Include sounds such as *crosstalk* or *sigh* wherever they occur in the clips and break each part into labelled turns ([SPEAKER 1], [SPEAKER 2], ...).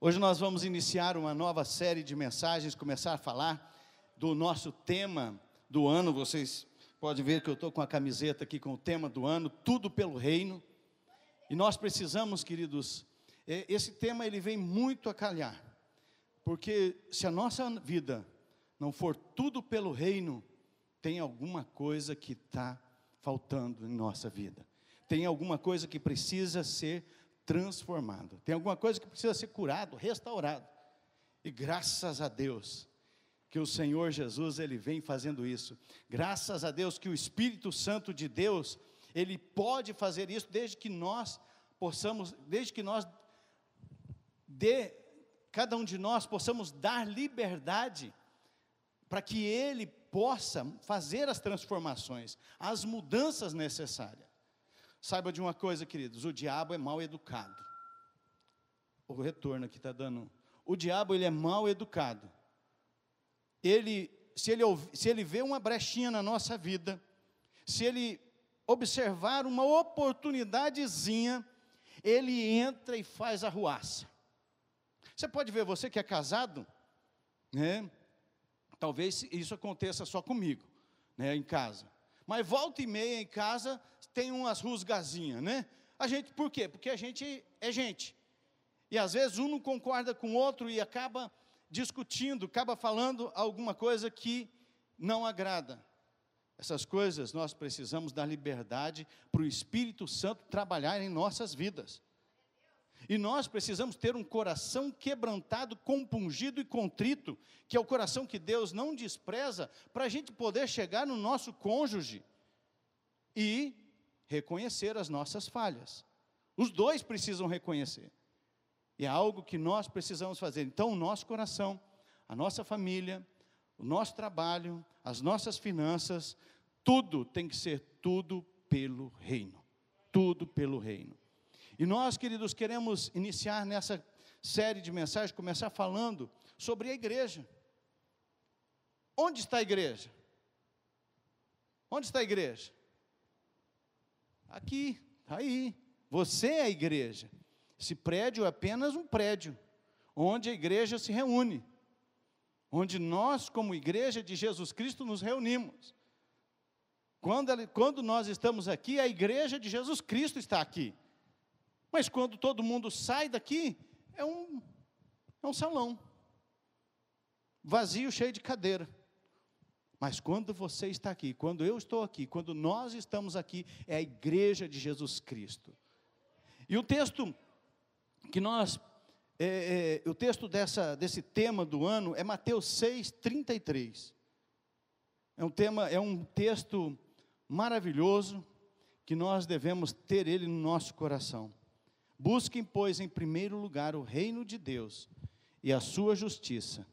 [SPEAKER 1] Hoje nós vamos iniciar uma nova série de mensagens, começar a falar do nosso tema do ano. Vocês podem ver que eu estou com a camiseta aqui com o tema do ano, tudo pelo reino. E nós precisamos, queridos, é, esse tema ele vem muito a calhar, porque se a nossa vida não for tudo pelo reino, tem alguma coisa que está faltando em nossa vida, tem alguma coisa que precisa ser transformado, tem alguma coisa que precisa ser curado, restaurado. E graças a Deus que o Senhor Jesus ele vem fazendo isso. Graças a Deus que o Espírito Santo de Deus ele pode fazer isso desde que nós possamos, desde que nós de cada um de nós possamos dar liberdade para que ele possa fazer as transformações, as mudanças necessárias. Saiba de uma coisa, queridos: o diabo é mal educado. O retorno aqui está dando. O diabo ele é mal educado. Ele, se ele, se ele vê uma brechinha na nossa vida, se ele observar uma oportunidadezinha, ele entra e faz a ruaça. Você pode ver, você que é casado, né? Talvez isso aconteça só comigo, né, em casa. Mas volta e meia em casa tem umas rusgazinhas, né? A gente, por quê? Porque a gente é gente. E às vezes um não concorda com o outro e acaba discutindo, acaba falando alguma coisa que não agrada. Essas coisas nós precisamos dar liberdade para o Espírito Santo trabalhar em nossas vidas. E nós precisamos ter um coração quebrantado, compungido e contrito, que é o coração que Deus não despreza, para a gente poder chegar no nosso cônjuge e reconhecer as nossas falhas. Os dois precisam reconhecer. E é algo que nós precisamos fazer. Então, o nosso coração, a nossa família, o nosso trabalho, as nossas finanças, tudo tem que ser tudo pelo reino. Tudo pelo reino. E nós, queridos, queremos iniciar nessa série de mensagens, começar falando sobre a igreja. Onde está a igreja? Onde está a igreja? Aqui, aí. Você é a igreja. Esse prédio é apenas um prédio, onde a igreja se reúne, onde nós, como igreja de Jesus Cristo, nos reunimos. Quando, quando nós estamos aqui, a igreja de Jesus Cristo está aqui. Mas quando todo mundo sai daqui, é um, é um salão vazio, cheio de cadeira. Mas quando você está aqui, quando eu estou aqui, quando nós estamos aqui, é a igreja de Jesus Cristo. E o texto que nós, é, é, o texto dessa, desse tema do ano é Mateus 6, 33. É um tema, é um texto maravilhoso que nós devemos ter ele no nosso coração. Busquem, pois, em primeiro lugar o reino de Deus e a sua justiça,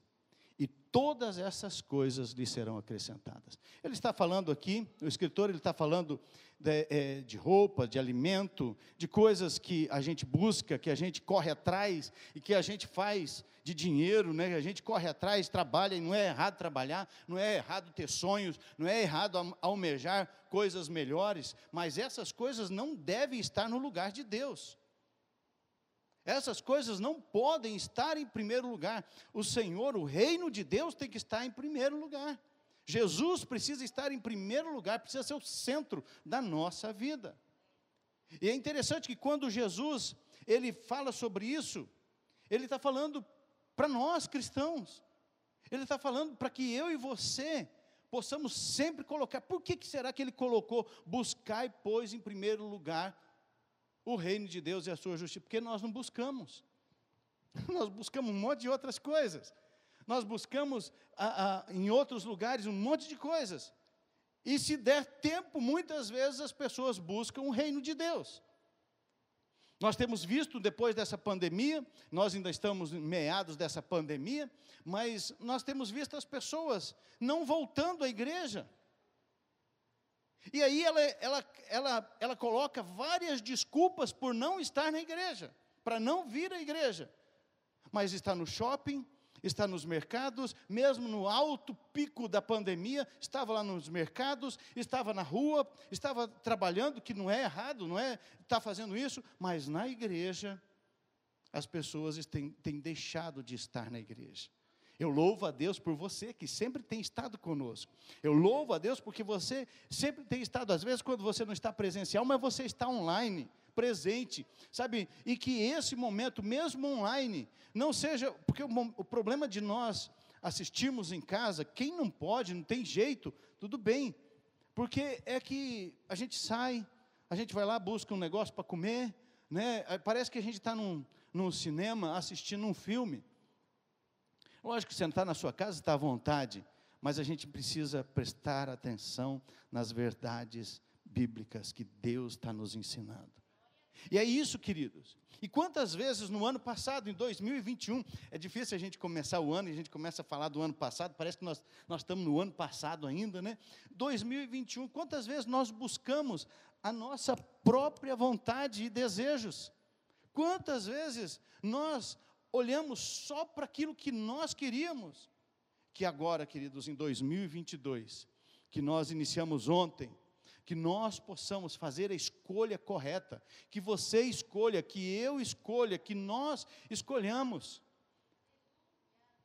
[SPEAKER 1] e todas essas coisas lhe serão acrescentadas. Ele está falando aqui, o escritor ele está falando de, é, de, roupa, de alimento, de coisas que a gente busca, que a gente corre atrás e que a gente faz de dinheiro, né? a gente corre atrás, trabalha, e não é errado trabalhar, não é errado ter sonhos, não é errado almejar coisas melhores, mas essas coisas não devem estar no lugar de Deus. Essas coisas não podem estar em primeiro lugar. O Senhor, o reino de Deus tem que estar em primeiro lugar. Jesus precisa estar em primeiro lugar, precisa ser o centro da nossa vida. E é interessante que quando Jesus ele fala sobre isso, ele está falando para nós cristãos. Ele está falando para que eu e você possamos sempre colocar. Por que, que será que ele colocou buscar e pôs em primeiro lugar o reino de Deus e a sua justiça, porque nós não buscamos. *laughs* Nós buscamos um monte de outras coisas. Nós buscamos a, a, em outros lugares um monte de coisas. E se der tempo, muitas vezes as pessoas buscam o reino de Deus. Nós temos visto depois dessa pandemia, nós ainda estamos em meados dessa pandemia, mas nós temos visto as pessoas não voltando à igreja. E aí ela, ela, ela, ela coloca várias desculpas por não estar na igreja, para não vir à igreja. Mas está no shopping, está nos mercados, mesmo no alto pico da pandemia, estava lá nos mercados, estava na rua, estava trabalhando, que não é errado, não é estar tá fazendo isso, mas na igreja as pessoas têm, têm deixado de estar na igreja. Eu louvo a Deus por você que sempre tem estado conosco. Eu louvo a Deus porque você sempre tem estado, às vezes, quando você não está presencial, mas você está online, presente, sabe? E que esse momento, mesmo online, não seja. Porque o, o problema de nós assistirmos em casa, quem não pode, não tem jeito, tudo bem. Porque é que a gente sai, a gente vai lá, busca um negócio para comer, né? Parece que a gente está num, num cinema assistindo um filme. Lógico sentar na sua casa está à vontade, mas a gente precisa prestar atenção nas verdades bíblicas que Deus está nos ensinando. E é isso, queridos. E quantas vezes no ano passado, em 2021, é difícil a gente começar o ano e a gente começa a falar do ano passado, parece que nós, nós estamos no ano passado ainda, né? 2021, quantas vezes nós buscamos a nossa própria vontade e desejos? Quantas vezes nós olhamos só para aquilo que nós queríamos. Que agora, queridos, em 2022, que nós iniciamos ontem, que nós possamos fazer a escolha correta, que você escolha, que eu escolha, que nós escolhamos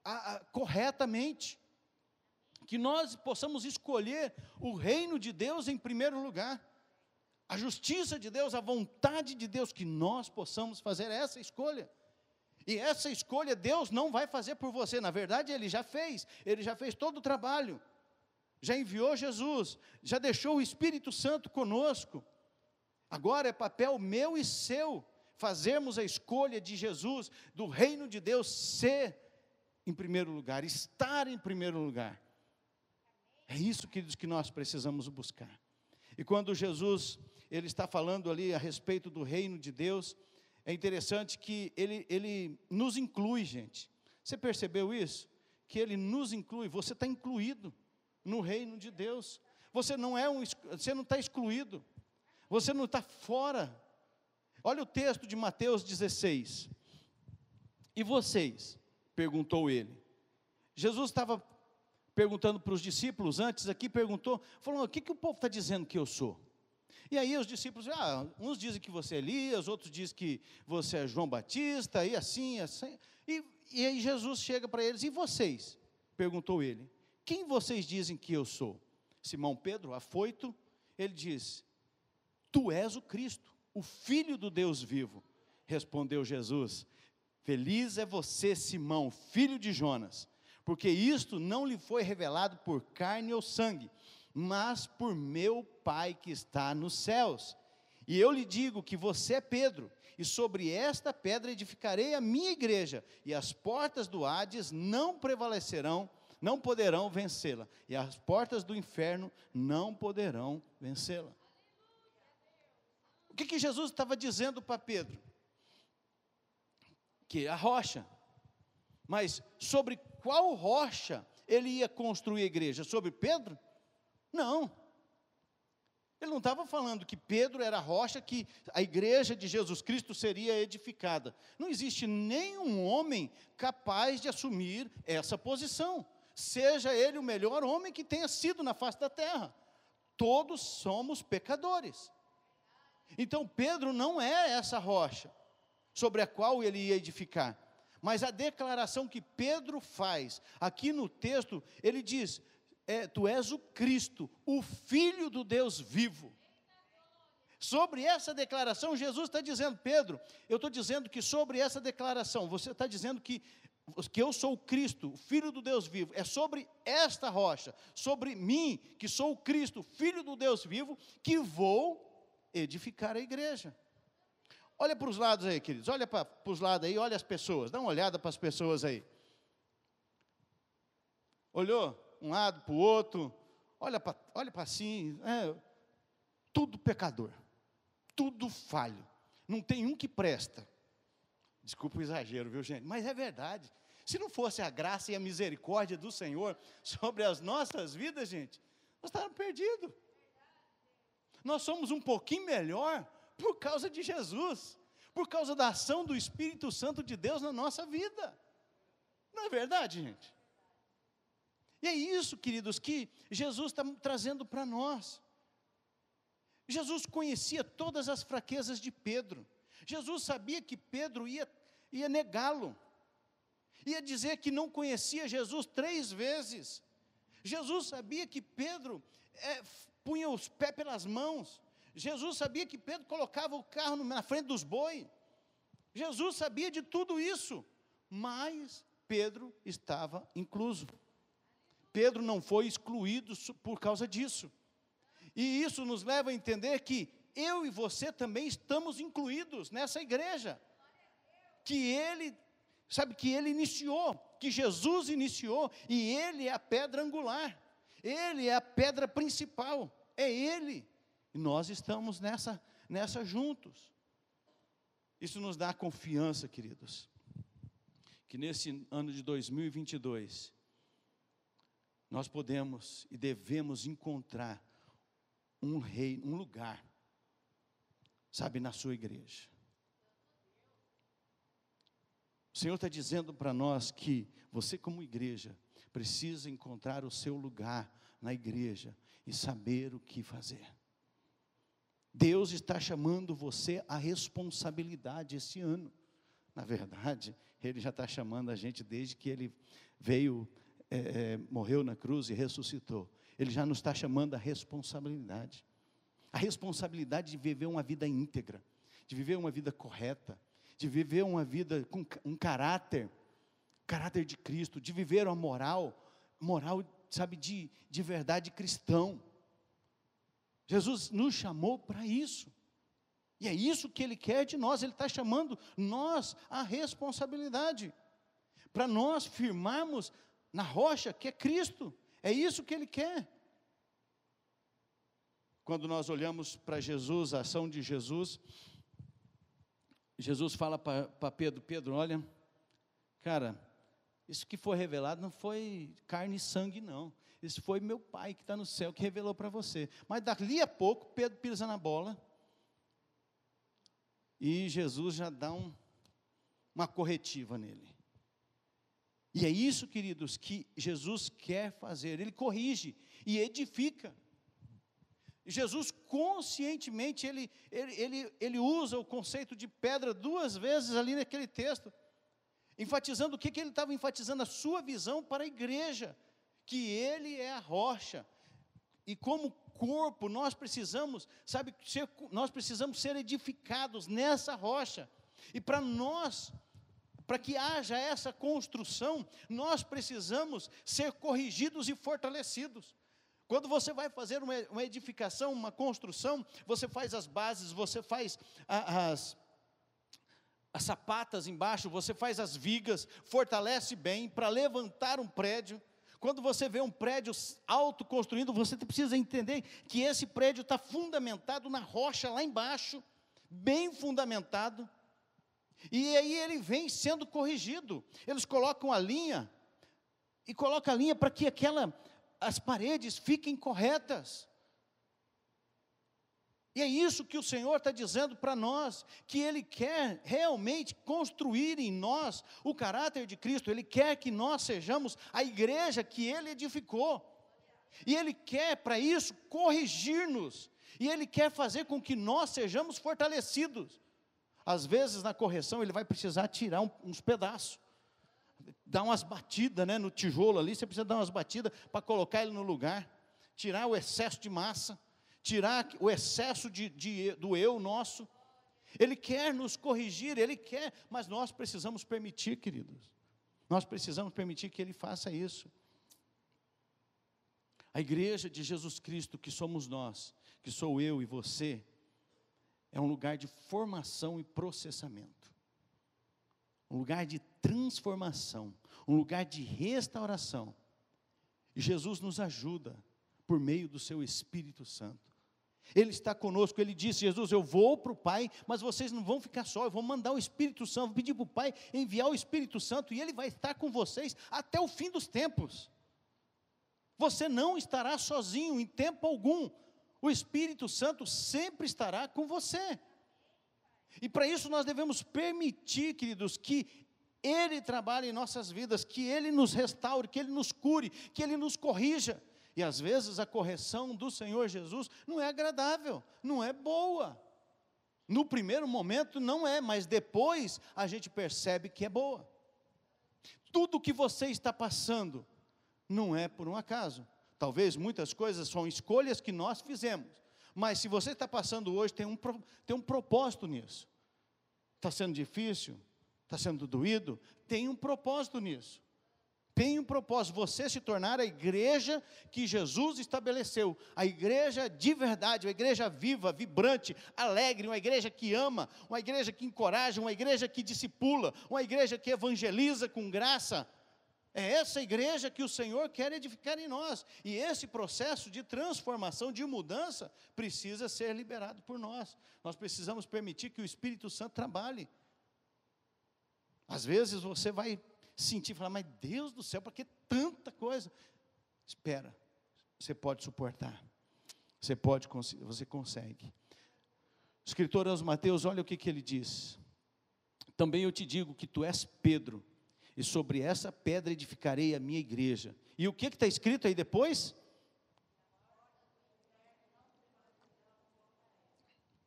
[SPEAKER 1] a, a, corretamente, que nós possamos escolher o reino de Deus em primeiro lugar, a justiça de Deus, a vontade de Deus, que nós possamos fazer essa escolha. E essa escolha Deus não vai fazer por você, na verdade Ele já fez, Ele já fez todo o trabalho, já enviou Jesus, já deixou o Espírito Santo conosco. Agora é papel meu e seu fazermos a escolha de Jesus, do reino de Deus ser em primeiro lugar, estar em primeiro lugar. É isso, queridos, que nós precisamos buscar. E quando Jesus ele está falando ali a respeito do reino de Deus, é interessante que ele, ele nos inclui, gente. Você percebeu isso? Que ele nos inclui, você está incluído no reino de Deus. Você não é um, você não está excluído, você não está fora. Olha o texto de Mateus 16. E vocês? perguntou ele. Jesus estava perguntando para os discípulos antes aqui, perguntou, falou: o que, que o povo está dizendo que eu sou? E aí os discípulos, ah, uns dizem que você é Elias, outros dizem que você é João Batista, e assim, assim. E, e aí Jesus chega para eles, e vocês? Perguntou ele, quem vocês dizem que eu sou? Simão Pedro, afoito, ele diz, tu és o Cristo, o Filho do Deus vivo. Respondeu Jesus, feliz é você, Simão, filho de Jonas, porque isto não lhe foi revelado por carne ou sangue, mas por meu Pai que está nos céus. E eu lhe digo que você é Pedro, e sobre esta pedra edificarei a minha igreja, e as portas do Hades não prevalecerão, não poderão vencê-la, e as portas do inferno não poderão vencê-la. O que, que Jesus estava dizendo para Pedro? Que a rocha. Mas sobre qual rocha ele ia construir a igreja? Sobre Pedro? Não. Ele não estava falando que Pedro era a rocha que a igreja de Jesus Cristo seria edificada. Não existe nenhum homem capaz de assumir essa posição, seja ele o melhor homem que tenha sido na face da terra. Todos somos pecadores. Então Pedro não é essa rocha sobre a qual ele ia edificar. Mas a declaração que Pedro faz aqui no texto, ele diz: é, tu és o Cristo, o Filho do Deus vivo. Sobre essa declaração, Jesus está dizendo, Pedro, eu estou dizendo que sobre essa declaração, você está dizendo que, que eu sou o Cristo, o Filho do Deus vivo, é sobre esta rocha, sobre mim, que sou o Cristo, Filho do Deus vivo, que vou edificar a igreja. Olha para os lados aí, queridos, olha para, para os lados aí, olha as pessoas, dá uma olhada para as pessoas aí. Olhou? Um lado para o outro, olha para olha assim, é, tudo pecador, tudo falho, não tem um que presta. Desculpa o exagero, viu gente? Mas é verdade. Se não fosse a graça e a misericórdia do Senhor sobre as nossas vidas, gente, nós estávamos perdidos. Nós somos um pouquinho melhor por causa de Jesus, por causa da ação do Espírito Santo de Deus na nossa vida. Não é verdade, gente? E é isso, queridos, que Jesus está trazendo para nós. Jesus conhecia todas as fraquezas de Pedro. Jesus sabia que Pedro ia ia negá-lo, ia dizer que não conhecia Jesus três vezes. Jesus sabia que Pedro é, punha os pés pelas mãos, Jesus sabia que Pedro colocava o carro na frente dos bois, Jesus sabia de tudo isso, mas Pedro estava incluso. Pedro não foi excluído por causa disso. E isso nos leva a entender que eu e você também estamos incluídos nessa igreja. Que ele, sabe, que ele iniciou, que Jesus iniciou, e ele é a pedra angular, ele é a pedra principal, é ele. E nós estamos nessa, nessa juntos. Isso nos dá confiança, queridos, que nesse ano de 2022, nós podemos e devemos encontrar um rei, um lugar, sabe, na sua igreja. O Senhor está dizendo para nós que você, como igreja, precisa encontrar o seu lugar na igreja e saber o que fazer. Deus está chamando você à responsabilidade esse ano. Na verdade, Ele já está chamando a gente desde que Ele veio é, é, morreu na cruz e ressuscitou, Ele já nos está chamando a responsabilidade. A responsabilidade de viver uma vida íntegra, de viver uma vida correta, de viver uma vida com um caráter, caráter de Cristo, de viver uma moral, moral, sabe, de, de verdade cristão. Jesus nos chamou para isso. E é isso que Ele quer de nós, Ele está chamando nós a responsabilidade, para nós firmarmos na rocha que é Cristo. É isso que ele quer. Quando nós olhamos para Jesus, a ação de Jesus, Jesus fala para Pedro: Pedro, olha, cara, isso que foi revelado não foi carne e sangue, não. Isso foi meu Pai que está no céu que revelou para você. Mas dali a pouco, Pedro pisa na bola. E Jesus já dá um, uma corretiva nele. E é isso, queridos, que Jesus quer fazer. Ele corrige e edifica. Jesus conscientemente ele, ele, ele, ele usa o conceito de pedra duas vezes ali naquele texto, enfatizando o que, que ele estava enfatizando, a sua visão para a igreja, que ele é a rocha, e como corpo nós precisamos, sabe, ser, nós precisamos ser edificados nessa rocha, e para nós para que haja essa construção, nós precisamos ser corrigidos e fortalecidos. Quando você vai fazer uma, edificação, uma construção, você faz as bases, você faz as, as sapatas embaixo, você faz as vigas, fortalece bem para levantar um prédio. Quando você vê um prédio alto construído, você precisa entender que esse prédio está fundamentado na rocha lá embaixo, bem fundamentado. E aí ele vem sendo corrigido. Eles colocam a linha e colocam a linha para que aquela as paredes fiquem corretas. E é isso que o Senhor está dizendo para nós, que Ele quer realmente construir em nós o caráter de Cristo, Ele quer que nós sejamos a igreja que Ele edificou, e Ele quer para isso corrigir-nos, e Ele quer fazer com que nós sejamos fortalecidos. Às vezes, na correção, ele vai precisar tirar uns pedaços, dar umas batidas né, no tijolo ali, você precisa dar umas batidas para colocar ele no lugar, tirar o excesso de massa, tirar o excesso de, de, do eu nosso. Ele quer nos corrigir, Ele quer, mas nós precisamos permitir, queridos. Nós precisamos permitir que Ele faça isso. A igreja de Jesus Cristo, que somos nós, que sou eu e você, é um lugar de formação e processamento, um lugar de transformação, um lugar de restauração. E Jesus nos ajuda por meio do seu Espírito Santo. Ele está conosco, ele disse: Jesus, eu vou para o Pai, mas vocês não vão ficar só, eu vou mandar o Espírito Santo, vou pedir para o Pai enviar o Espírito Santo e ele vai estar com vocês até o fim dos tempos. Você não estará sozinho em tempo algum, o Espírito Santo sempre estará com você. E para isso nós devemos permitir, queridos, que Ele trabalhe em nossas vidas, que Ele nos restaure, que Ele nos cure, que Ele nos corrija. E às vezes a correção do Senhor Jesus não é agradável, não é boa. No primeiro momento não é, mas depois a gente percebe que é boa. Tudo que você está passando não é por um acaso. Talvez muitas coisas são escolhas que nós fizemos. Mas se você está passando hoje, tem um, tem um propósito nisso. Está sendo difícil? Está sendo doído? Tem um propósito nisso. Tem um propósito, você se tornar a igreja que Jesus estabeleceu, a igreja de verdade, uma igreja viva, vibrante, alegre, uma igreja que ama, uma igreja que encoraja, uma igreja que discipula, uma igreja que evangeliza com graça. É essa igreja que o Senhor quer edificar em nós. E esse processo de transformação, de mudança, precisa ser liberado por nós. Nós precisamos permitir que o Espírito Santo trabalhe. Às vezes você vai sentir, falar, mas Deus do céu, para que tanta coisa? Espera, você pode suportar. Você pode, você consegue. O escritor aos Mateus, olha o que, que ele diz. Também eu te digo que tu és Pedro, e sobre essa pedra edificarei a minha igreja. E o que está escrito aí depois?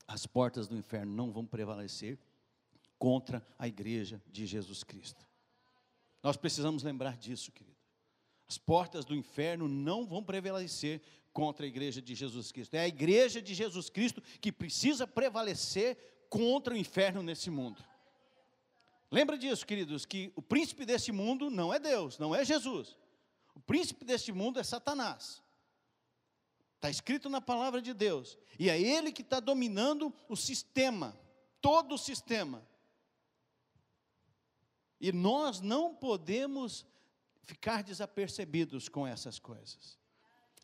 [SPEAKER 1] As portas do inferno não vão prevalecer contra a igreja de Jesus Cristo. Nós precisamos lembrar disso, querido. As portas do inferno não vão prevalecer contra a igreja de Jesus Cristo. É a igreja de Jesus Cristo que precisa prevalecer contra o inferno nesse mundo. Lembra disso, queridos, que o príncipe desse mundo não é Deus, não é Jesus. O príncipe deste mundo é Satanás. Está escrito na palavra de Deus. E é ele que está dominando o sistema, todo o sistema. E nós não podemos ficar desapercebidos com essas coisas.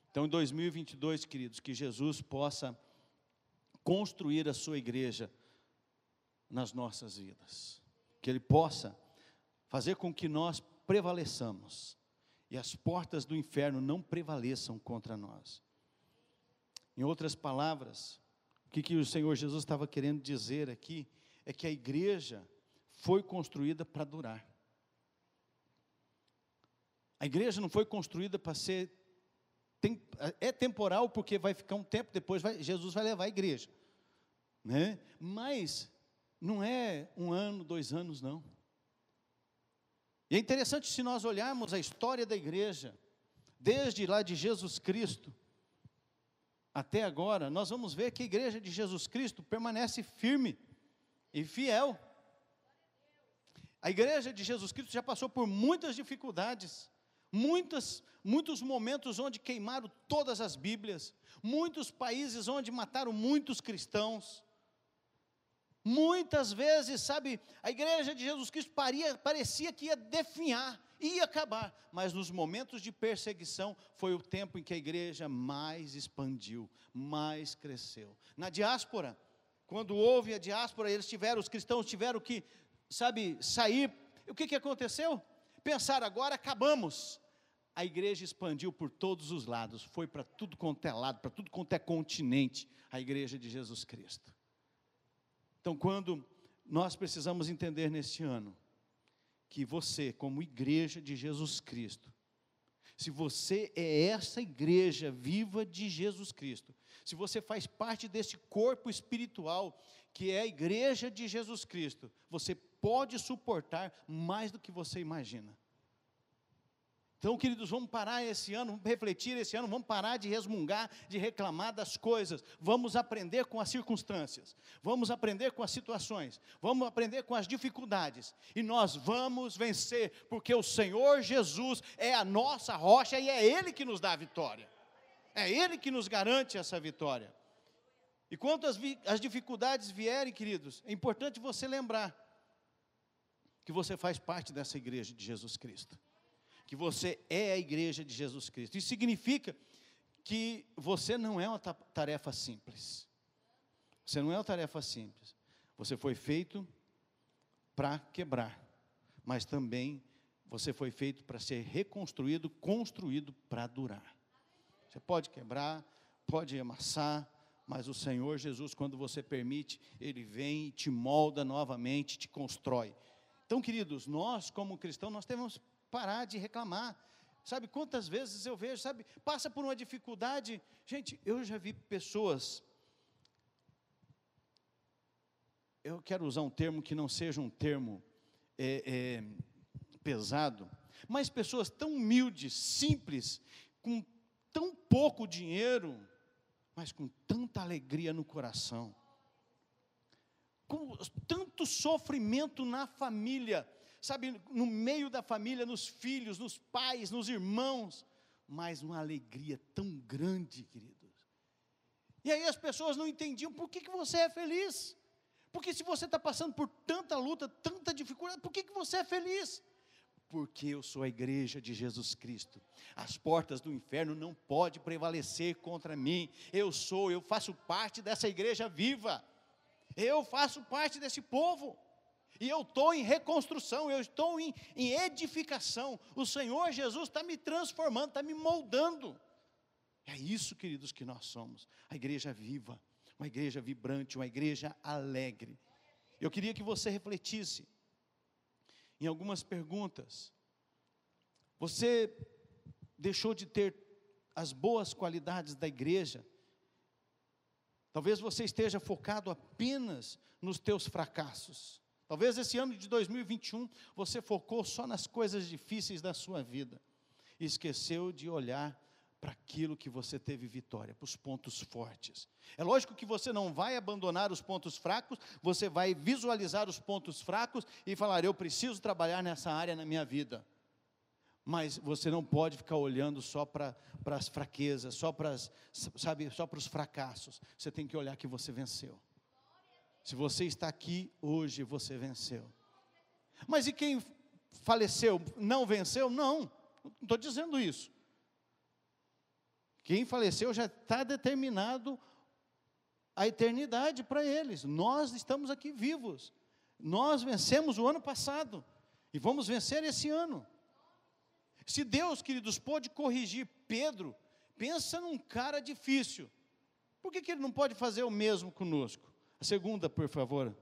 [SPEAKER 1] Então, em 2022, queridos, que Jesus possa construir a sua igreja nas nossas vidas. Que Ele possa fazer com que nós prevaleçamos e as portas do inferno não prevaleçam contra nós. Em outras palavras, o que, que o Senhor Jesus estava querendo dizer aqui é que a igreja foi construída para durar. A igreja não foi construída para ser tem, é temporal porque vai ficar um tempo depois vai, Jesus vai levar a igreja, né? Mas não é um ano, dois anos não. E é interessante se nós olharmos a história da igreja, desde lá de Jesus Cristo até agora, nós vamos ver que a igreja de Jesus Cristo permanece firme e fiel. A igreja de Jesus Cristo já passou por muitas dificuldades, muitas, muitos momentos onde queimaram todas as Bíblias, muitos países onde mataram muitos cristãos. Muitas vezes, sabe, a igreja de Jesus Cristo paria, parecia que ia definhar, ia acabar, mas nos momentos de perseguição foi o tempo em que a igreja mais expandiu, mais cresceu. Na diáspora, quando houve a diáspora, eles tiveram, os cristãos tiveram que sabe, sair. O que, que aconteceu? Pensar agora, acabamos. A igreja expandiu por todos os lados, foi para tudo quanto é lado, para tudo quanto é continente, a igreja de Jesus Cristo. Então, quando nós precisamos entender neste ano, que você, como igreja de Jesus Cristo, se você é essa igreja viva de Jesus Cristo, se você faz parte desse corpo espiritual que é a igreja de Jesus Cristo, você pode suportar mais do que você imagina. Então, queridos, vamos parar esse ano, vamos refletir esse ano, vamos parar de resmungar, de reclamar das coisas, vamos aprender com as circunstâncias, vamos aprender com as situações, vamos aprender com as dificuldades, e nós vamos vencer, porque o Senhor Jesus é a nossa rocha e é Ele que nos dá a vitória, é Ele que nos garante essa vitória. E quando as, as dificuldades vierem, queridos, é importante você lembrar que você faz parte dessa igreja de Jesus Cristo, que você é a igreja de Jesus Cristo. Isso significa que você não é uma tarefa simples. Você não é uma tarefa simples. Você foi feito para quebrar, mas também você foi feito para ser reconstruído, construído para durar. Você pode quebrar, pode amassar, mas o Senhor Jesus, quando você permite, Ele vem e te molda novamente, te constrói. Então, queridos, nós como cristãos, nós temos parar de reclamar. Sabe quantas vezes eu vejo, sabe, passa por uma dificuldade. Gente, eu já vi pessoas eu quero usar um termo que não seja um termo é, é, pesado, mas pessoas tão humildes, simples, com tão pouco dinheiro, mas com tanta alegria no coração, com tanto sofrimento na família, sabe, no meio da família, nos filhos, nos pais, nos irmãos, mas uma alegria tão grande, queridos. E aí as pessoas não entendiam por que, que você é feliz. Porque se você está passando por tanta luta, tanta dificuldade, por que, que você é feliz? Porque eu sou a igreja de Jesus Cristo. As portas do inferno não podem prevalecer contra mim. Eu sou, eu faço parte dessa igreja viva. Eu faço parte desse povo. E eu estou em reconstrução, eu estou em, em edificação. O Senhor Jesus está me transformando, está me moldando. É isso, queridos, que nós somos. A igreja viva uma igreja vibrante, uma igreja alegre. Eu queria que você refletisse em algumas perguntas. Você deixou de ter as boas qualidades da igreja? Talvez você esteja focado apenas nos teus fracassos. Talvez esse ano de 2021 você focou só nas coisas difíceis da sua vida e esqueceu de olhar para aquilo que você teve vitória, para os pontos fortes. É lógico que você não vai abandonar os pontos fracos, você vai visualizar os pontos fracos e falar: eu preciso trabalhar nessa área na minha vida. Mas você não pode ficar olhando só para, as fraquezas, só para os fracassos. Você tem que olhar que você venceu. Se você está aqui hoje, você venceu. Mas e quem faleceu não venceu? Não, não estou dizendo isso. Quem faleceu já está determinado a eternidade para eles. Nós estamos aqui vivos. Nós vencemos o ano passado e vamos vencer esse ano. Se Deus, queridos, pôde corrigir Pedro, pensa num cara difícil. Por que, que ele não pode fazer o mesmo conosco? A segunda, por favor.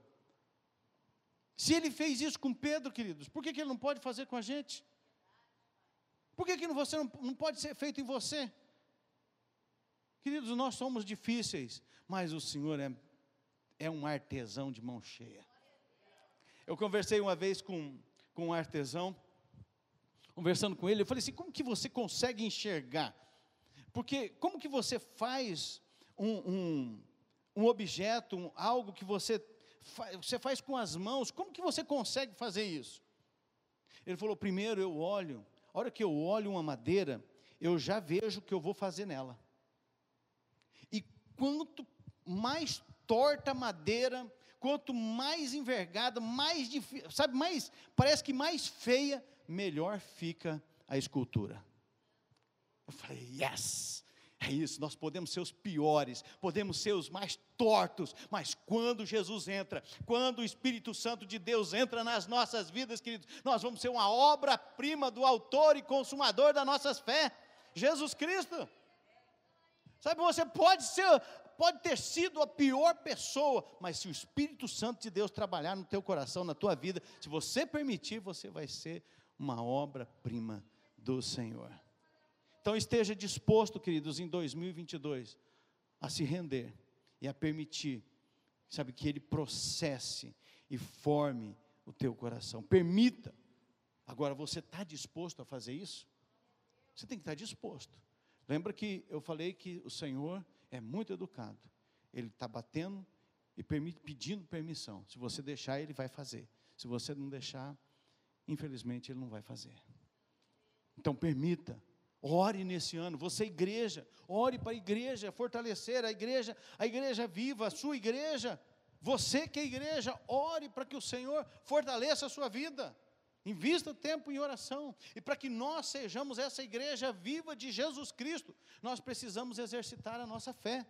[SPEAKER 1] Se ele fez isso com Pedro, queridos, por que, que ele não pode fazer com a gente? Por que, que você não, não pode ser feito em você? Queridos, nós somos difíceis, mas o Senhor é, é um artesão de mão cheia. Eu conversei uma vez com, com um artesão, conversando com ele, eu falei assim: como que você consegue enxergar? Porque como que você faz um, um, um objeto, um, algo que você, fa, você faz com as mãos, como que você consegue fazer isso? Ele falou: primeiro eu olho, a hora que eu olho uma madeira, eu já vejo o que eu vou fazer nela quanto mais torta a madeira, quanto mais envergada, mais difícil, sabe, mais, parece que mais feia, melhor fica a escultura. Eu falei, yes! É isso, nós podemos ser os piores, podemos ser os mais tortos, mas quando Jesus entra, quando o Espírito Santo de Deus entra nas nossas vidas, queridos, nós vamos ser uma obra-prima do autor e consumador da nossas fé, Jesus Cristo. Sabe, você pode ser, pode ter sido a pior pessoa, mas se o Espírito Santo de Deus trabalhar no teu coração, na tua vida, se você permitir, você vai ser uma obra-prima do Senhor. Então esteja disposto, queridos, em 2022 a se render e a permitir, sabe, que ele processe e forme o teu coração. Permita. Agora, você está disposto a fazer isso? Você tem que estar disposto. Lembra que eu falei que o Senhor é muito educado. Ele está batendo e pedindo permissão. Se você deixar, ele vai fazer. Se você não deixar, infelizmente, ele não vai fazer. Então, permita. Ore nesse ano, você igreja, ore para a igreja, fortalecer a igreja, a igreja viva, a sua igreja, você que é igreja, ore para que o Senhor fortaleça a sua vida. Invista tempo em oração. E para que nós sejamos essa igreja viva de Jesus Cristo, nós precisamos exercitar a nossa fé.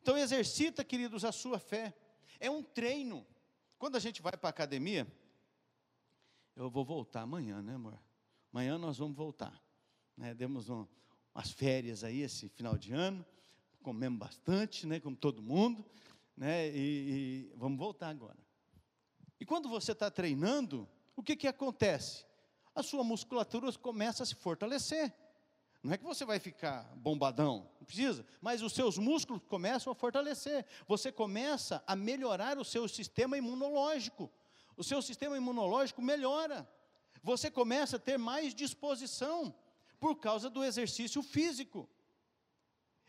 [SPEAKER 1] Então exercita, queridos, a sua fé. É um treino. Quando a gente vai para a academia, eu vou voltar amanhã, né, amor? Amanhã nós vamos voltar. Né? Demos um, umas férias aí esse final de ano, comemos bastante, né, como todo mundo, né? E, e vamos voltar agora. E quando você está treinando, o que, que acontece? A sua musculatura começa a se fortalecer. Não é que você vai ficar bombadão, não precisa, mas os seus músculos começam a fortalecer. Você começa a melhorar o seu sistema imunológico. O seu sistema imunológico melhora. Você começa a ter mais disposição por causa do exercício físico.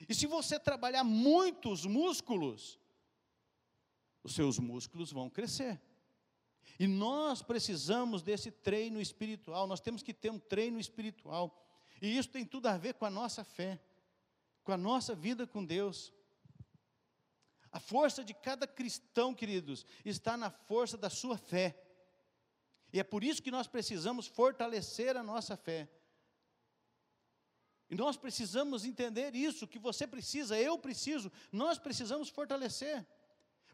[SPEAKER 1] E se você trabalhar muitos músculos, os seus músculos vão crescer. E nós precisamos desse treino espiritual, nós temos que ter um treino espiritual. E isso tem tudo a ver com a nossa fé, com a nossa vida com Deus. A força de cada cristão, queridos, está na força da sua fé. E é por isso que nós precisamos fortalecer a nossa fé. E nós precisamos entender isso, que você precisa, eu preciso, nós precisamos fortalecer.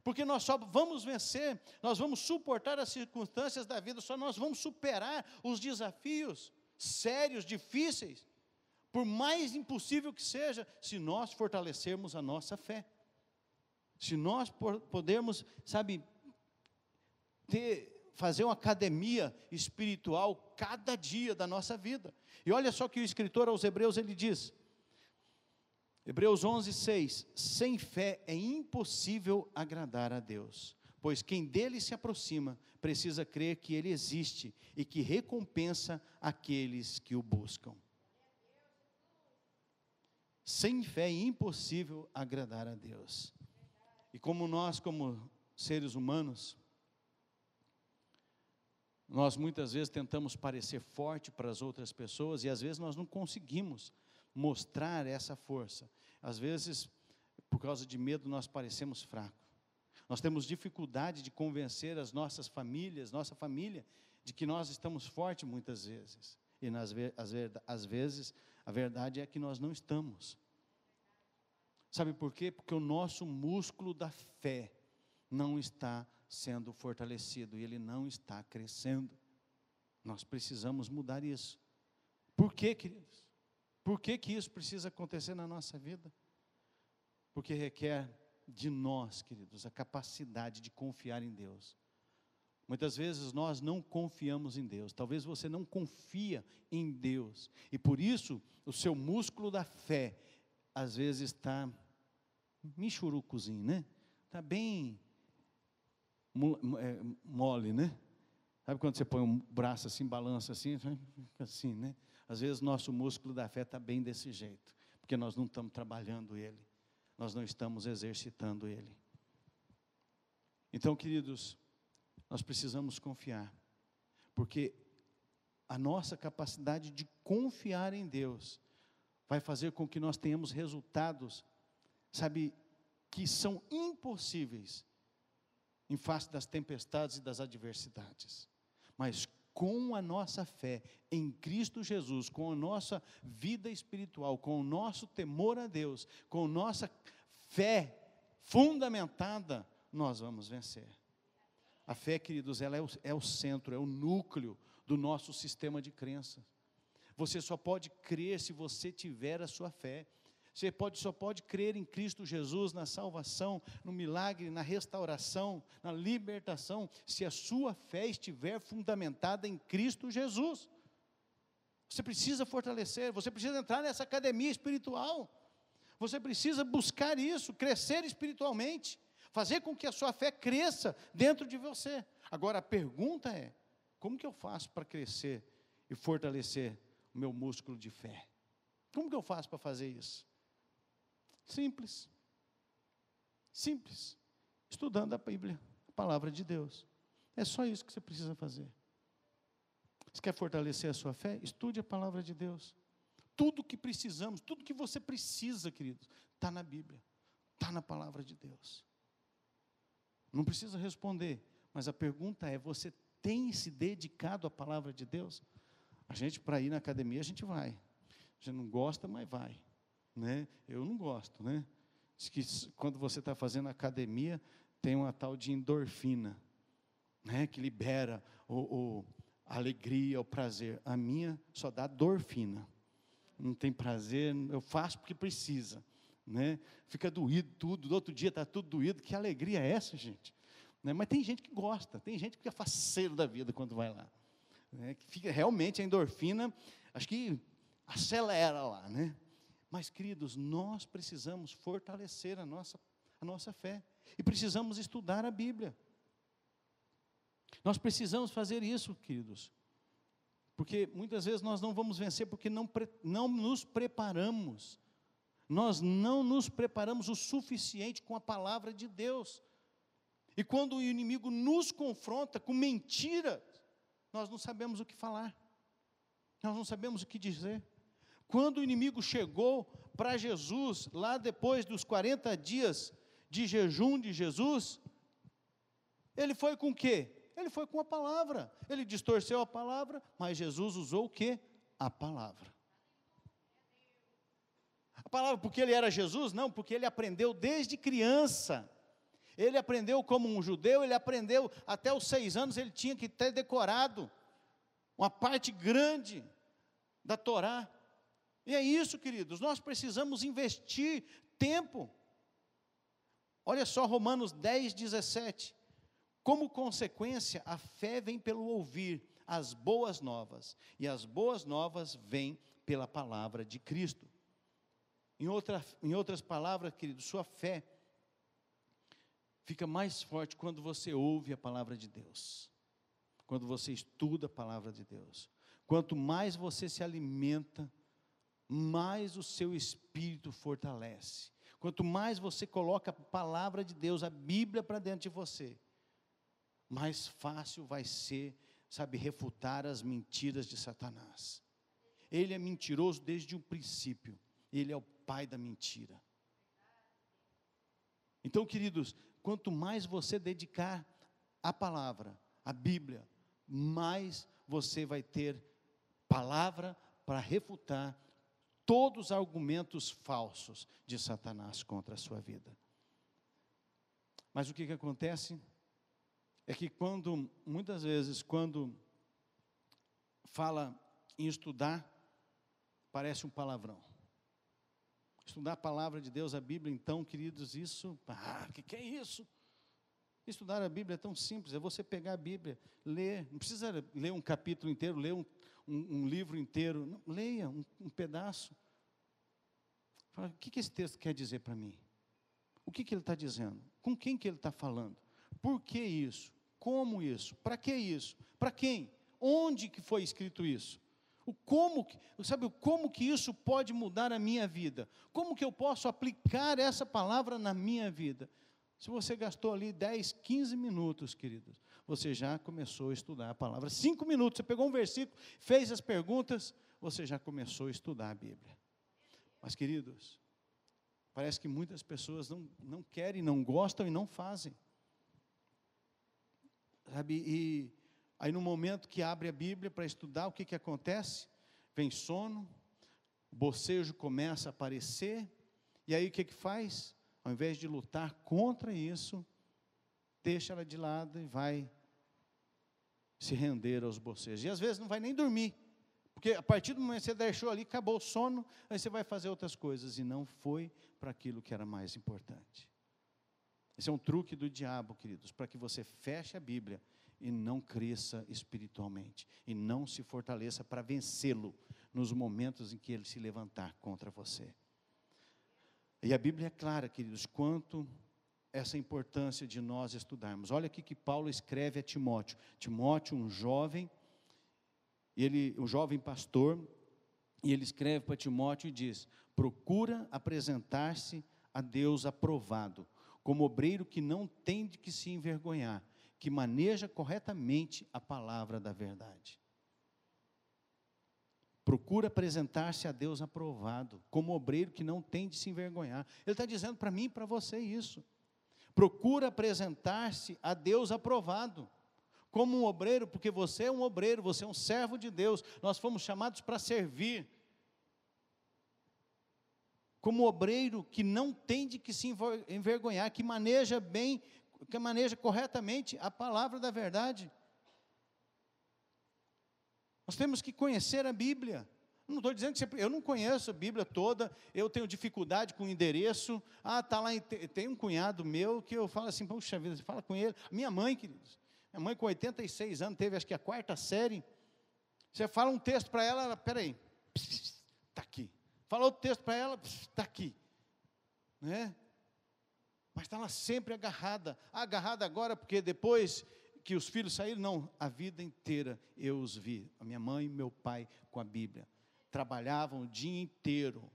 [SPEAKER 1] Porque nós só vamos vencer, nós vamos suportar as circunstâncias da vida, só nós vamos superar os desafios sérios, difíceis, por mais impossível que seja, se nós fortalecermos a nossa fé. Se nós pudermos, sabe, ter, fazer uma academia espiritual cada dia da nossa vida. E olha só que o escritor aos Hebreus ele diz: Hebreus 11, 6: Sem fé é impossível agradar a Deus, pois quem dele se aproxima precisa crer que ele existe e que recompensa aqueles que o buscam. Sem fé é impossível agradar a Deus. E como nós, como seres humanos, nós muitas vezes tentamos parecer forte para as outras pessoas e às vezes nós não conseguimos mostrar essa força. Às vezes, por causa de medo, nós parecemos fracos. Nós temos dificuldade de convencer as nossas famílias, nossa família, de que nós estamos fortes muitas vezes. E nas, às, às vezes, a verdade é que nós não estamos. Sabe por quê? Porque o nosso músculo da fé não está sendo fortalecido e ele não está crescendo. Nós precisamos mudar isso. Por quê, queridos? Por que, que isso precisa acontecer na nossa vida? Porque requer de nós, queridos, a capacidade de confiar em Deus. Muitas vezes nós não confiamos em Deus, talvez você não confia em Deus, e por isso o seu músculo da fé, às vezes está michurucozinho, né? Está bem mole, né? Sabe quando você põe um braço assim, balança assim, fica assim, né? Às vezes nosso músculo da fé está bem desse jeito, porque nós não estamos trabalhando ele, nós não estamos exercitando ele. Então, queridos, nós precisamos confiar, porque a nossa capacidade de confiar em Deus vai fazer com que nós tenhamos resultados, sabe, que são impossíveis em face das tempestades e das adversidades. Mas com a nossa fé em Cristo Jesus, com a nossa vida espiritual, com o nosso temor a Deus, com a nossa fé fundamentada, nós vamos vencer. A fé, queridos, ela é o, é o centro, é o núcleo do nosso sistema de crenças. Você só pode crer se você tiver a sua fé. Você pode, só pode crer em Cristo Jesus, na salvação, no milagre, na restauração, na libertação, se a sua fé estiver fundamentada em Cristo Jesus. Você precisa fortalecer, você precisa entrar nessa academia espiritual. Você precisa buscar isso, crescer espiritualmente, fazer com que a sua fé cresça dentro de você. Agora a pergunta é: como que eu faço para crescer e fortalecer o meu músculo de fé? Como que eu faço para fazer isso? Simples. Simples. Estudando a Bíblia, a palavra de Deus. É só isso que você precisa fazer. Você quer fortalecer a sua fé? Estude a palavra de Deus. Tudo que precisamos, tudo que você precisa, queridos, está na Bíblia, está na palavra de Deus. Não precisa responder, mas a pergunta é: você tem se dedicado à palavra de Deus? A gente, para ir na academia, a gente vai. A gente não gosta, mas vai né? Eu não gosto, né? Diz que quando você está fazendo academia, tem uma tal de endorfina, né? Que libera o, o a alegria, o prazer. A minha só dá dorfina. Não tem prazer, eu faço porque precisa, né? Fica doído tudo, do outro dia está tudo doído. Que alegria é essa, gente? Né? Mas tem gente que gosta, tem gente que fica faceiro da vida quando vai lá. Né? Que fica realmente a endorfina, acho que acelera lá, né? Mas, queridos, nós precisamos fortalecer a nossa, a nossa fé e precisamos estudar a Bíblia. Nós precisamos fazer isso, queridos, porque muitas vezes nós não vamos vencer porque não, não nos preparamos, nós não nos preparamos o suficiente com a palavra de Deus. E quando o inimigo nos confronta com mentira, nós não sabemos o que falar, nós não sabemos o que dizer. Quando o inimigo chegou para Jesus, lá depois dos 40 dias de jejum de Jesus, ele foi com o quê? Ele foi com a palavra. Ele distorceu a palavra, mas Jesus usou o quê? A palavra. A palavra porque ele era Jesus? Não, porque ele aprendeu desde criança. Ele aprendeu como um judeu, ele aprendeu até os seis anos, ele tinha que ter decorado uma parte grande da Torá. E é isso, queridos, nós precisamos investir tempo. Olha só Romanos 10, 17. Como consequência, a fé vem pelo ouvir as boas novas, e as boas novas vêm pela palavra de Cristo. Em, outra, em outras palavras, querido, sua fé fica mais forte quando você ouve a palavra de Deus, quando você estuda a palavra de Deus. Quanto mais você se alimenta mais o seu espírito fortalece. Quanto mais você coloca a palavra de Deus, a Bíblia para dentro de você, mais fácil vai ser, sabe, refutar as mentiras de Satanás. Ele é mentiroso desde o princípio, ele é o pai da mentira. Então, queridos, quanto mais você dedicar a palavra, a Bíblia, mais você vai ter palavra para refutar todos os argumentos falsos de Satanás contra a sua vida. Mas o que, que acontece? É que quando, muitas vezes, quando fala em estudar, parece um palavrão. Estudar a palavra de Deus, a Bíblia, então, queridos, isso, ah, o que, que é isso? Estudar a Bíblia é tão simples, é você pegar a Bíblia, ler, não precisa ler um capítulo inteiro, ler um, um, um livro inteiro, não, leia um, um pedaço. Fala, o que, que esse texto quer dizer para mim? O que, que ele está dizendo? Com quem que ele está falando? Por que isso? Como isso? Para que isso? Para quem? Onde que foi escrito isso? O como, sabe, o como que isso pode mudar a minha vida? Como que eu posso aplicar essa palavra na minha vida? Se você gastou ali 10, 15 minutos, queridos, você já começou a estudar a palavra. Cinco minutos, você pegou um versículo, fez as perguntas, você já começou a estudar a Bíblia. Mas, queridos, parece que muitas pessoas não, não querem, não gostam e não fazem. Sabe, e aí no momento que abre a Bíblia para estudar, o que, que acontece? Vem sono, o bocejo começa a aparecer, e aí o que, que faz? Ao invés de lutar contra isso, deixa ela de lado e vai se render aos bocejos. E às vezes não vai nem dormir. Porque a partir do momento que você deixou ali, acabou o sono, aí você vai fazer outras coisas. E não foi para aquilo que era mais importante. Esse é um truque do diabo, queridos, para que você feche a Bíblia e não cresça espiritualmente. E não se fortaleça para vencê-lo nos momentos em que ele se levantar contra você. E a Bíblia é clara, queridos, quanto essa importância de nós estudarmos. Olha aqui que Paulo escreve a Timóteo. Timóteo, um jovem ele, o jovem pastor, e ele escreve para Timóteo e diz: procura apresentar-se a Deus aprovado, como obreiro que não tem de que se envergonhar, que maneja corretamente a palavra da verdade. Procura apresentar-se a Deus aprovado, como obreiro que não tem de se envergonhar. Ele está dizendo para mim e para você isso. Procura apresentar-se a Deus aprovado como um obreiro, porque você é um obreiro, você é um servo de Deus, nós fomos chamados para servir. Como obreiro que não tem de que se envergonhar, que maneja bem, que maneja corretamente a palavra da verdade. Nós temos que conhecer a Bíblia. Não estou dizendo que você, eu não conheço a Bíblia toda, eu tenho dificuldade com o endereço. Ah, está lá, tem um cunhado meu que eu falo assim, puxa vida, fala com ele. Minha mãe, queridos, minha mãe, com 86 anos, teve acho que a quarta série. Você fala um texto para ela, ela, peraí, *laughs* Falou o texto para ela, está *laughs* aqui. Né? Mas está lá sempre agarrada. Agarrada agora, porque depois que os filhos saíram, não, a vida inteira eu os vi. A minha mãe e meu pai com a Bíblia. Trabalhavam o dia inteiro.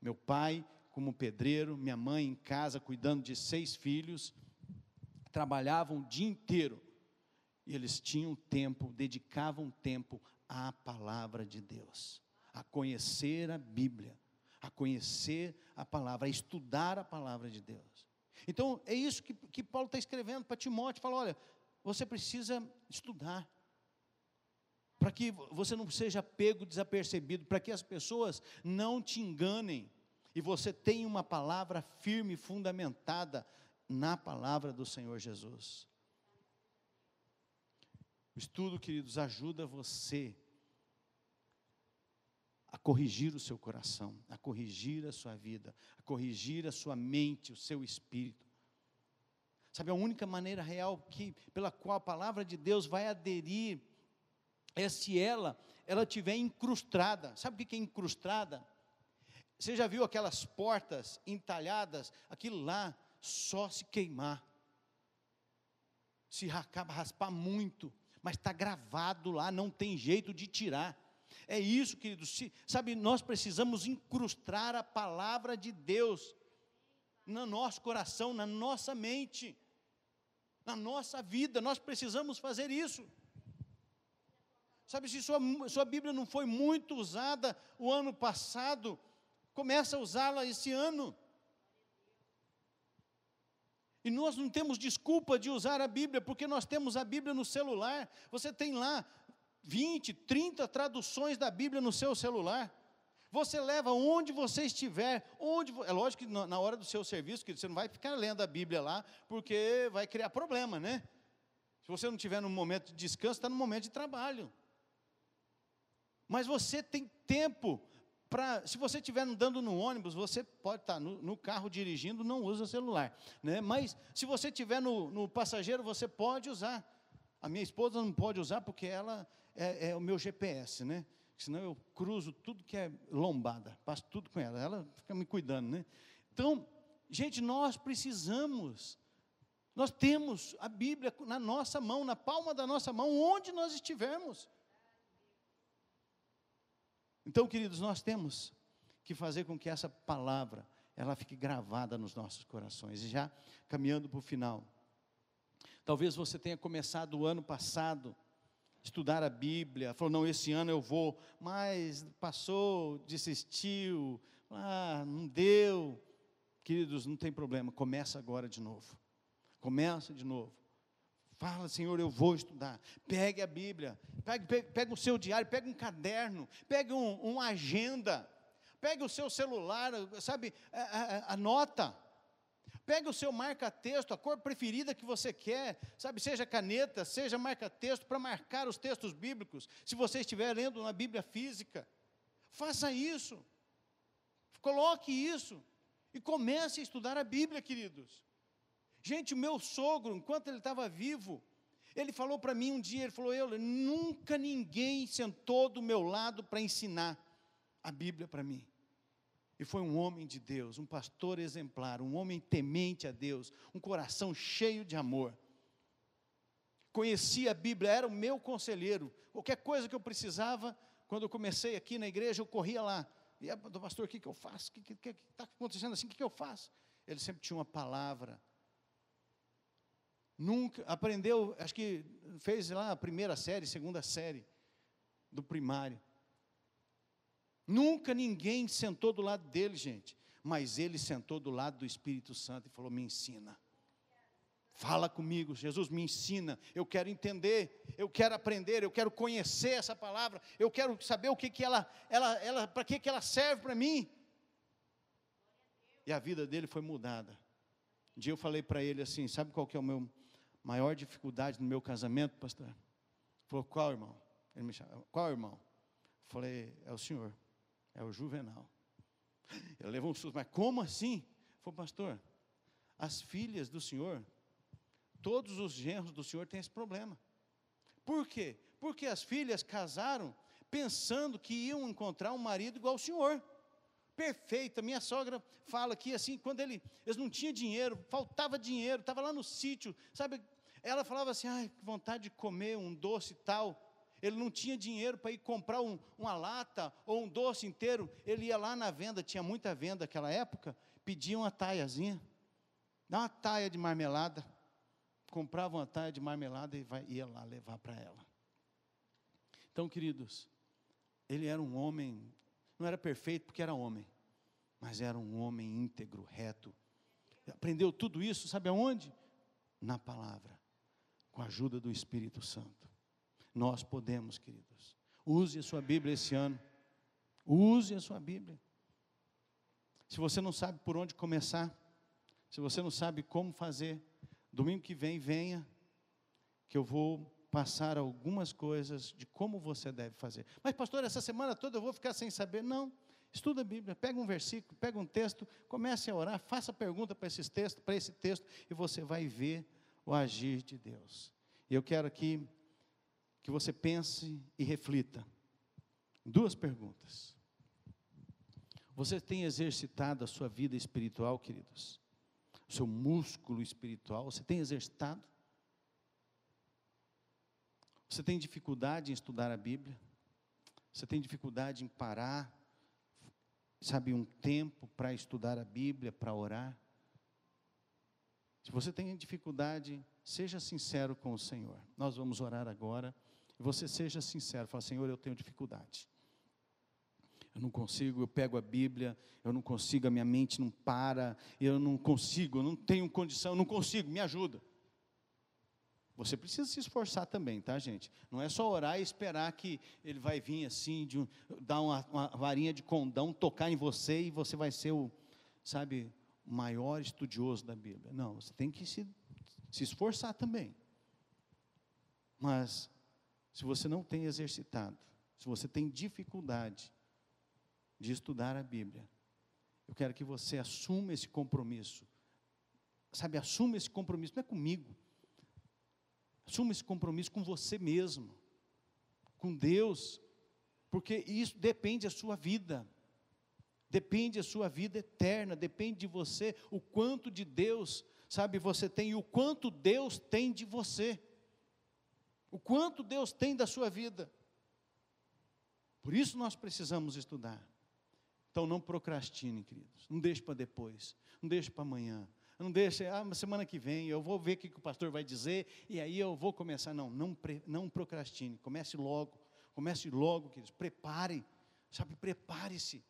[SPEAKER 1] Meu pai como pedreiro, minha mãe em casa cuidando de seis filhos. Trabalhavam o dia inteiro. E eles tinham tempo, dedicavam tempo à palavra de Deus, a conhecer a Bíblia, a conhecer a palavra, a estudar a palavra de Deus. Então, é isso que, que Paulo está escrevendo para Timóteo: fala, olha, você precisa estudar, para que você não seja pego desapercebido, para que as pessoas não te enganem, e você tenha uma palavra firme, fundamentada na palavra do Senhor Jesus. O estudo, queridos, ajuda você a corrigir o seu coração, a corrigir a sua vida, a corrigir a sua mente, o seu espírito. Sabe, a única maneira real que, pela qual a palavra de Deus vai aderir é se ela, ela tiver incrustada. Sabe o que é incrustada? Você já viu aquelas portas entalhadas? Aquilo lá só se queimar, se raspar muito, mas está gravado lá, não tem jeito de tirar. É isso, queridos. Sabe, nós precisamos incrustar a palavra de Deus no nosso coração, na nossa mente, na nossa vida. Nós precisamos fazer isso. Sabe, se sua, sua Bíblia não foi muito usada o ano passado, começa a usá-la esse ano. E nós não temos desculpa de usar a Bíblia, porque nós temos a Bíblia no celular. Você tem lá 20, 30 traduções da Bíblia no seu celular. Você leva onde você estiver, onde é lógico que na hora do seu serviço, que você não vai ficar lendo a Bíblia lá, porque vai criar problema, né? Se você não tiver no momento de descanso, está no momento de trabalho. Mas você tem tempo para, se você estiver andando no ônibus, você pode estar no, no, carro dirigindo, não usa celular, né? Mas se você estiver no, no, passageiro, você pode usar. A minha esposa não pode usar porque ela é, é, o meu GPS, né? Senão eu cruzo tudo que é lombada, passo tudo com ela. Ela fica me cuidando, né? Então, gente, nós precisamos. Nós temos a Bíblia na nossa mão, na palma da nossa mão, onde nós estivermos. Então, queridos, nós temos que fazer com que essa palavra ela fique gravada nos nossos corações. E já caminhando para o final. Talvez você tenha começado o ano passado estudar a Bíblia, falou: "Não, esse ano eu vou", mas passou, desistiu, ah, não deu. Queridos, não tem problema, começa agora de novo. Começa de novo. Fala, Senhor, eu vou estudar. Pegue a Bíblia, pegue, pegue, pegue o seu diário, pegue um caderno, pegue um, uma agenda, pegue o seu celular, sabe, anota. Pegue o seu marca-texto, a cor preferida que você quer, sabe, seja caneta, seja marca-texto, para marcar os textos bíblicos, se você estiver lendo uma Bíblia física. Faça isso. Coloque isso. E comece a estudar a Bíblia, queridos. Gente, o meu sogro, enquanto ele estava vivo, ele falou para mim um dia, ele falou, eu, nunca ninguém sentou do meu lado para ensinar a Bíblia para mim. E foi um homem de Deus, um pastor exemplar, um homem temente a Deus, um coração cheio de amor. Conhecia a Bíblia, era o meu conselheiro. Qualquer coisa que eu precisava, quando eu comecei aqui na igreja, eu corria lá. E, ah, pastor, o que, que eu faço? O que está acontecendo assim? O que, que eu faço? Ele sempre tinha uma palavra Nunca aprendeu, acho que fez lá a primeira série, segunda série do primário. Nunca ninguém sentou do lado dele, gente, mas ele sentou do lado do Espírito Santo e falou: "Me ensina. Fala comigo, Jesus, me ensina. Eu quero entender, eu quero aprender, eu quero conhecer essa palavra, eu quero saber o que que ela, ela, ela para que que ela serve para mim." E a vida dele foi mudada. Um dia eu falei para ele assim: "Sabe qual que é o meu maior dificuldade no meu casamento, pastor? Falou, qual irmão? Ele me chamou, qual irmão? Falei, é o senhor, é o Juvenal. Ele levou um susto, mas como assim? Ele falou, pastor, as filhas do senhor, todos os genros do senhor têm esse problema. Por quê? Porque as filhas casaram pensando que iam encontrar um marido igual ao senhor. perfeita. Minha sogra fala que assim, quando ele, eles não tinham dinheiro, faltava dinheiro, estava lá no sítio, sabe? Ela falava assim, ai, que vontade de comer um doce tal. Ele não tinha dinheiro para ir comprar um, uma lata ou um doce inteiro. Ele ia lá na venda, tinha muita venda naquela época, pedia uma taiazinha, dá uma taia de marmelada, comprava uma taia de marmelada e vai, ia lá levar para ela. Então, queridos, ele era um homem, não era perfeito porque era homem, mas era um homem íntegro, reto. Aprendeu tudo isso, sabe aonde? Na palavra, com a ajuda do Espírito Santo. Nós podemos, queridos. Use a sua Bíblia esse ano. Use a sua Bíblia. Se você não sabe por onde começar, se você não sabe como fazer, domingo que vem, venha, que eu vou passar algumas coisas de como você deve fazer. Mas, pastor, essa semana toda eu vou ficar sem saber. Não. Estuda a Bíblia, pega um versículo, pega um texto, comece a orar, faça pergunta para esse texto, para esse texto, e você vai ver o agir de Deus. E eu quero aqui que você pense e reflita. Duas perguntas. Você tem exercitado a sua vida espiritual, queridos? O seu músculo espiritual, você tem exercitado? Você tem dificuldade em estudar a Bíblia? Você tem dificuldade em parar, sabe, um tempo para estudar a Bíblia, para orar? Se você tem dificuldade, seja sincero com o Senhor. Nós vamos orar agora. E você seja sincero, fala, Senhor, eu tenho dificuldade. Eu não consigo, eu pego a Bíblia, eu não consigo, a minha mente não para, eu não consigo, eu não tenho condição, eu não consigo, me ajuda. Você precisa se esforçar também, tá, gente? Não é só orar e esperar que ele vai vir assim, de um, dar uma, uma varinha de condão, tocar em você e você vai ser o, sabe, maior estudioso da Bíblia. Não, você tem que se, se esforçar também. Mas, se você não tem exercitado, se você tem dificuldade de estudar a Bíblia, eu quero que você assuma esse compromisso. Sabe, assuma esse compromisso, não é comigo Assuma esse compromisso com você mesmo, com Deus, porque isso depende da sua vida, depende da sua vida eterna, depende de você, o quanto de Deus, sabe, você tem e o quanto Deus tem de você, o quanto Deus tem da sua vida. Por isso nós precisamos estudar. Então não procrastine, queridos, não deixe para depois, não deixe para amanhã, não deixa, ah, semana que vem eu vou ver o que, que o pastor vai dizer e aí eu vou começar. Não, não, não procrastine, comece logo, comece logo, queridos, prepare, sabe, prepare-se,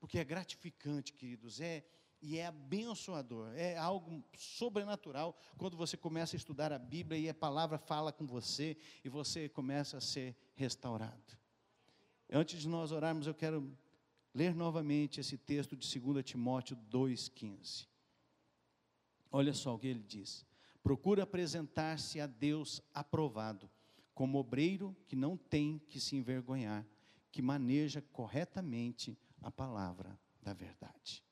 [SPEAKER 1] porque é gratificante, queridos, é, e é abençoador, é algo sobrenatural quando você começa a estudar a Bíblia e a palavra fala com você e você começa a ser restaurado. Antes de nós orarmos, eu quero ler novamente esse texto de 2 Timóteo 2,15. Olha só o que ele diz: procura apresentar-se a Deus aprovado, como obreiro que não tem que se envergonhar, que maneja corretamente a palavra da verdade.